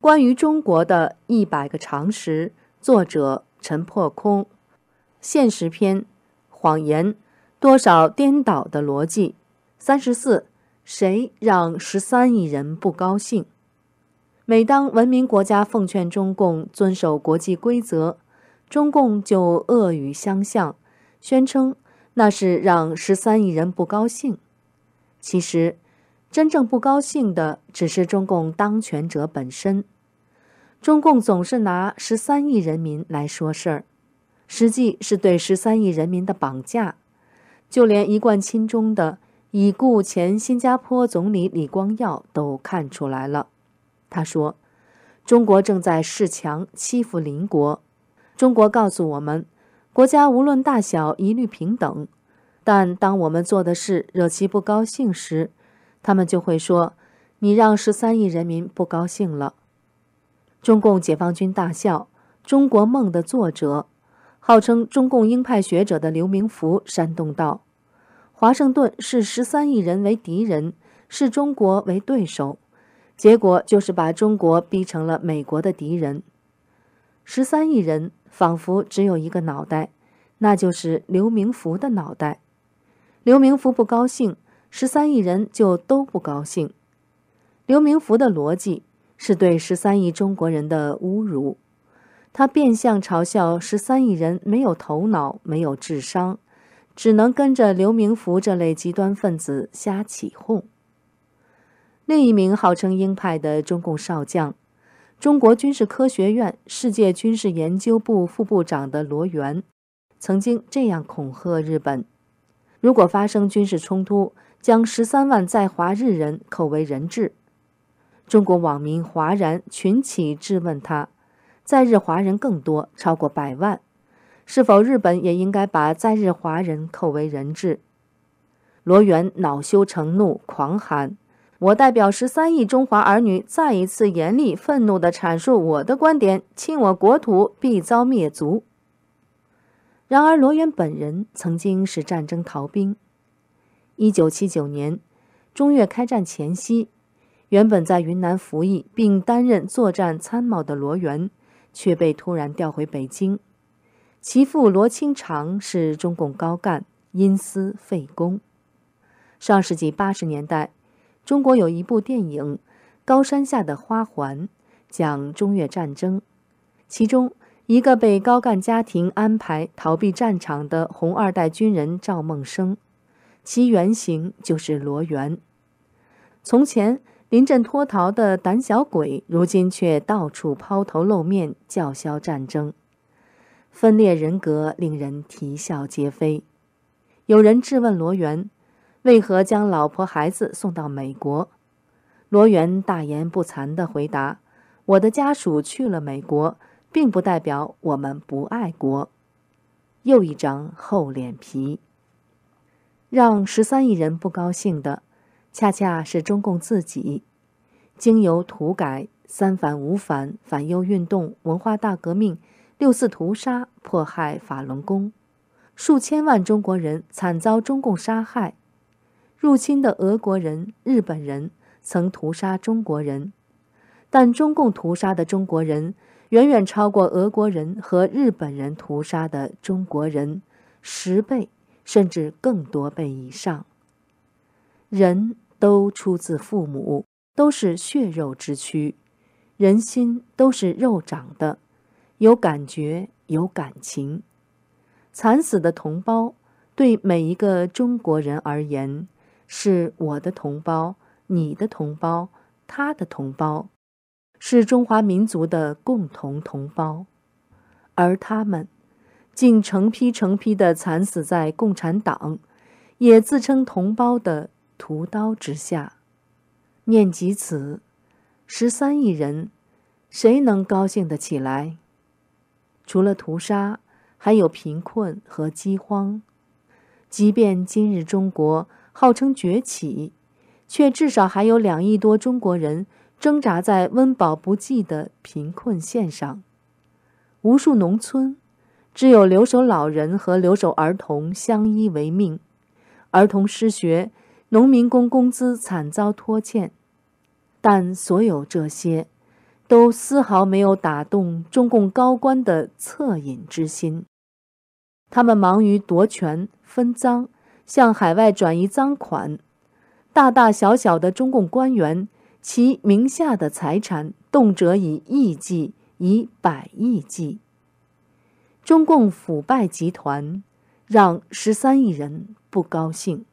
关于中国的一百个常识，作者陈破空。现实篇：谎言，多少颠倒的逻辑。三十四，谁让十三亿人不高兴？每当文明国家奉劝中共遵守国际规则，中共就恶语相向，宣称那是让十三亿人不高兴。其实。真正不高兴的只是中共当权者本身。中共总是拿十三亿人民来说事儿，实际是对十三亿人民的绑架。就连一贯亲中的已故前新加坡总理李光耀都看出来了。他说：“中国正在恃强欺负邻国。中国告诉我们，国家无论大小一律平等。但当我们做的事惹其不高兴时，”他们就会说：“你让十三亿人民不高兴了。”中共解放军大校《中国梦》的作者，号称中共鹰派学者的刘明福煽动道：“华盛顿视十三亿人为敌人，视中国为对手，结果就是把中国逼成了美国的敌人。十三亿人仿佛只有一个脑袋，那就是刘明福的脑袋。刘明福不高兴。”十三亿人就都不高兴。刘明福的逻辑是对十三亿中国人的侮辱，他变相嘲笑十三亿人没有头脑、没有智商，只能跟着刘明福这类极端分子瞎起哄。另一名号称鹰派的中共少将，中国军事科学院世界军事研究部副部长的罗源，曾经这样恐吓日本：如果发生军事冲突，将十三万在华日人扣为人质，中国网民哗然群起质问他：在日华人更多，超过百万，是否日本也应该把在日华人扣为人质？罗源恼羞成怒，狂喊：“我代表十三亿中华儿女，再一次严厉愤怒地阐述我的观点：侵我国土，必遭灭族。”然而，罗源本人曾经是战争逃兵。一九七九年，中越开战前夕，原本在云南服役并担任作战参谋的罗源，却被突然调回北京。其父罗清长是中共高干，因私废公。上世纪八十年代，中国有一部电影《高山下的花环》，讲中越战争，其中一个被高干家庭安排逃避战场的红二代军人赵梦生。其原型就是罗源。从前临阵脱逃的胆小鬼，如今却到处抛头露面，叫嚣战争，分裂人格，令人啼笑皆非。有人质问罗源，为何将老婆孩子送到美国？罗源大言不惭地回答：“我的家属去了美国，并不代表我们不爱国。”又一张厚脸皮。让十三亿人不高兴的，恰恰是中共自己。经由土改、三反五反、反右运动、文化大革命、六四屠杀、迫害法轮功，数千万中国人惨遭中共杀害。入侵的俄国人、日本人曾屠杀中国人，但中共屠杀的中国人远远超过俄国人和日本人屠杀的中国人十倍。甚至更多倍以上。人都出自父母，都是血肉之躯，人心都是肉长的，有感觉，有感情。惨死的同胞，对每一个中国人而言，是我的同胞，你的同胞，他的同胞，是中华民族的共同同胞，而他们。竟成批成批的惨死在共产党，也自称同胞的屠刀之下。念及此，十三亿人，谁能高兴得起来？除了屠杀，还有贫困和饥荒。即便今日中国号称崛起，却至少还有两亿多中国人挣扎在温饱不济的贫困线上，无数农村。只有留守老人和留守儿童相依为命，儿童失学，农民工工资惨遭拖欠。但所有这些，都丝毫没有打动中共高官的恻隐之心。他们忙于夺权、分赃，向海外转移赃款。大大小小的中共官员，其名下的财产动辄以亿计，以百亿计。中共腐败集团让十三亿人不高兴。